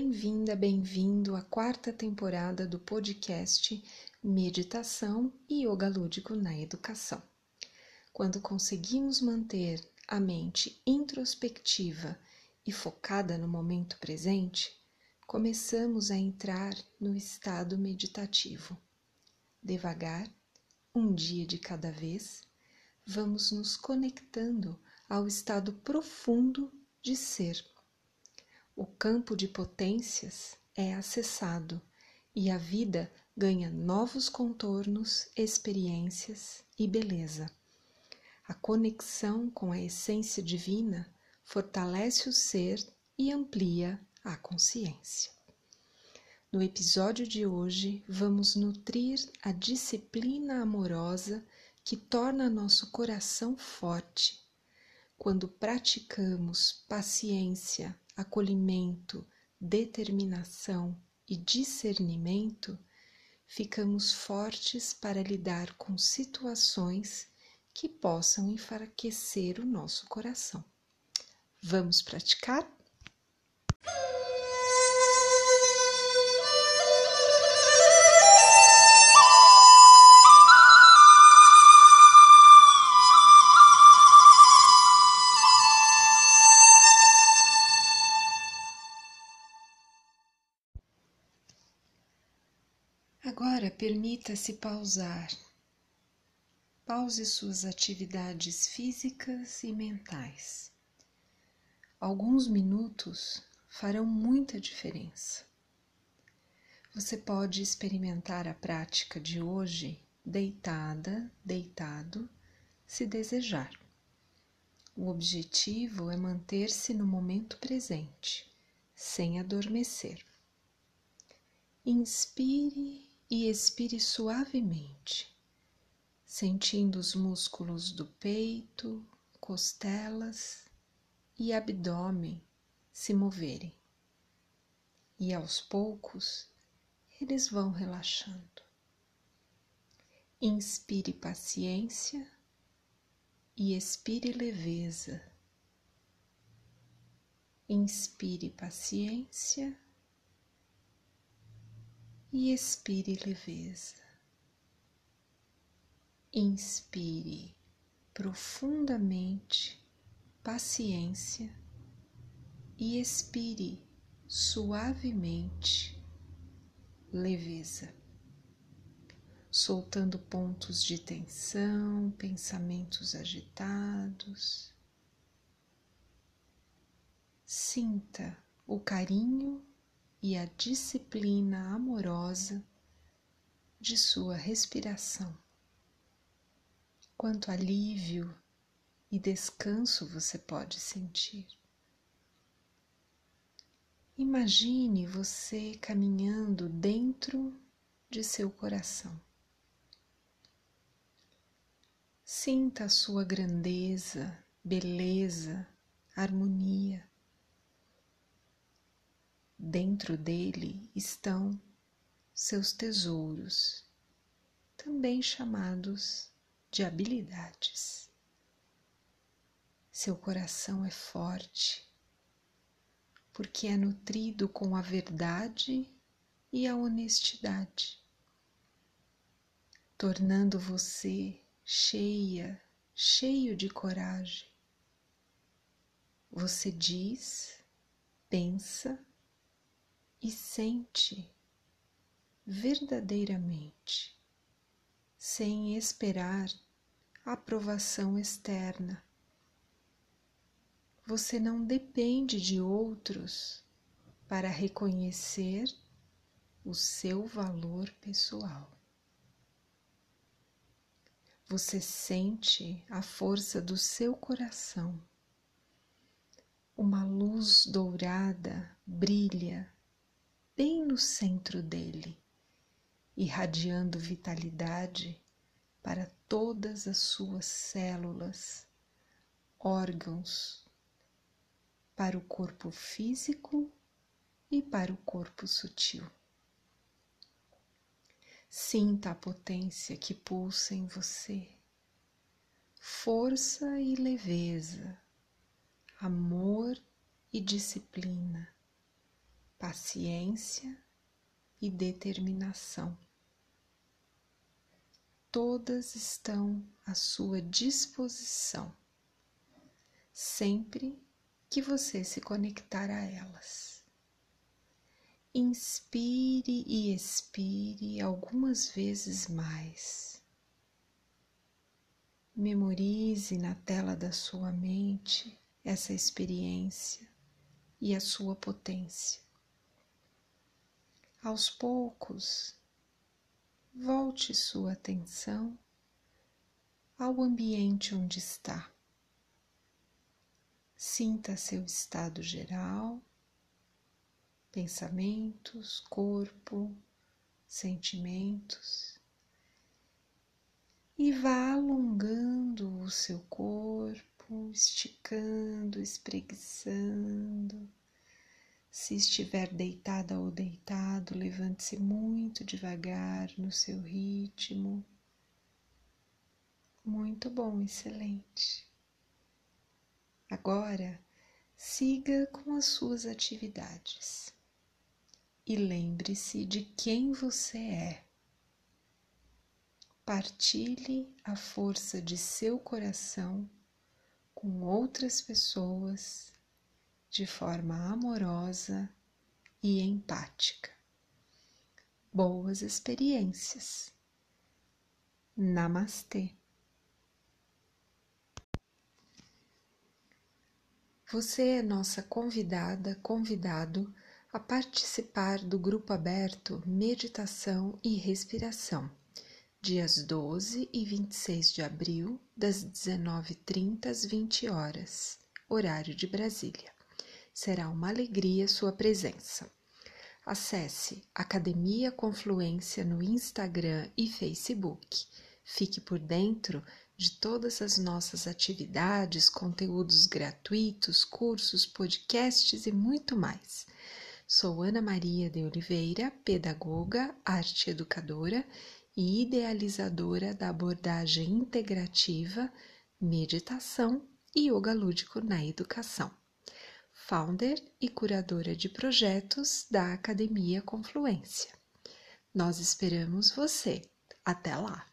bem-vinda, bem-vindo à quarta temporada do podcast Meditação e Yoga Lúdico na Educação. Quando conseguimos manter a mente introspectiva e focada no momento presente, começamos a entrar no estado meditativo. Devagar, um dia de cada vez, vamos nos conectando ao estado profundo de ser o campo de potências é acessado e a vida ganha novos contornos, experiências e beleza. A conexão com a essência divina fortalece o ser e amplia a consciência. No episódio de hoje, vamos nutrir a disciplina amorosa que torna nosso coração forte. Quando praticamos paciência, acolhimento, determinação e discernimento, ficamos fortes para lidar com situações que possam enfraquecer o nosso coração. Vamos praticar? Agora permita-se pausar. Pause suas atividades físicas e mentais. Alguns minutos farão muita diferença. Você pode experimentar a prática de hoje deitada, deitado, se desejar. O objetivo é manter-se no momento presente, sem adormecer. Inspire e expire suavemente, sentindo os músculos do peito, costelas e abdômen se moverem. E aos poucos eles vão relaxando. Inspire paciência e expire leveza. Inspire paciência e expire leveza. Inspire profundamente paciência e expire suavemente leveza, soltando pontos de tensão, pensamentos agitados. Sinta o carinho e a disciplina amorosa de sua respiração. Quanto alívio e descanso você pode sentir. Imagine você caminhando dentro de seu coração. Sinta a sua grandeza, beleza, harmonia. Dentro dele estão seus tesouros, também chamados de habilidades. Seu coração é forte, porque é nutrido com a verdade e a honestidade, tornando você cheia, cheio de coragem. Você diz, pensa e sente verdadeiramente, sem esperar aprovação externa. Você não depende de outros para reconhecer o seu valor pessoal. Você sente a força do seu coração. Uma luz dourada brilha bem no centro dele, irradiando vitalidade para todas as suas células, órgãos, para o corpo físico e para o corpo sutil. Sinta a potência que pulsa em você, força e leveza, amor e disciplina paciência e determinação. Todas estão à sua disposição, sempre que você se conectar a elas. Inspire e expire algumas vezes mais. Memorize na tela da sua mente essa experiência e a sua potência. Aos poucos, volte sua atenção ao ambiente onde está. Sinta seu estado geral, pensamentos, corpo, sentimentos e vá alongando o seu corpo, esticando, espreguiçando. Se estiver deitada ou deitado, levante-se muito devagar no seu ritmo. Muito bom, excelente. Agora, siga com as suas atividades e lembre-se de quem você é partilhe a força de seu coração com outras pessoas de forma amorosa e empática. Boas experiências. Namastê. Você é nossa convidada, convidado a participar do grupo aberto Meditação e Respiração dias 12 e 26 de abril, das 19h30 às 20 horas, horário de Brasília. Será uma alegria sua presença. Acesse Academia Confluência no Instagram e Facebook. Fique por dentro de todas as nossas atividades, conteúdos gratuitos, cursos, podcasts e muito mais. Sou Ana Maria de Oliveira, pedagoga, arte educadora e idealizadora da abordagem integrativa, meditação e yoga lúdico na educação. Founder e curadora de projetos da Academia Confluência. Nós esperamos você. Até lá!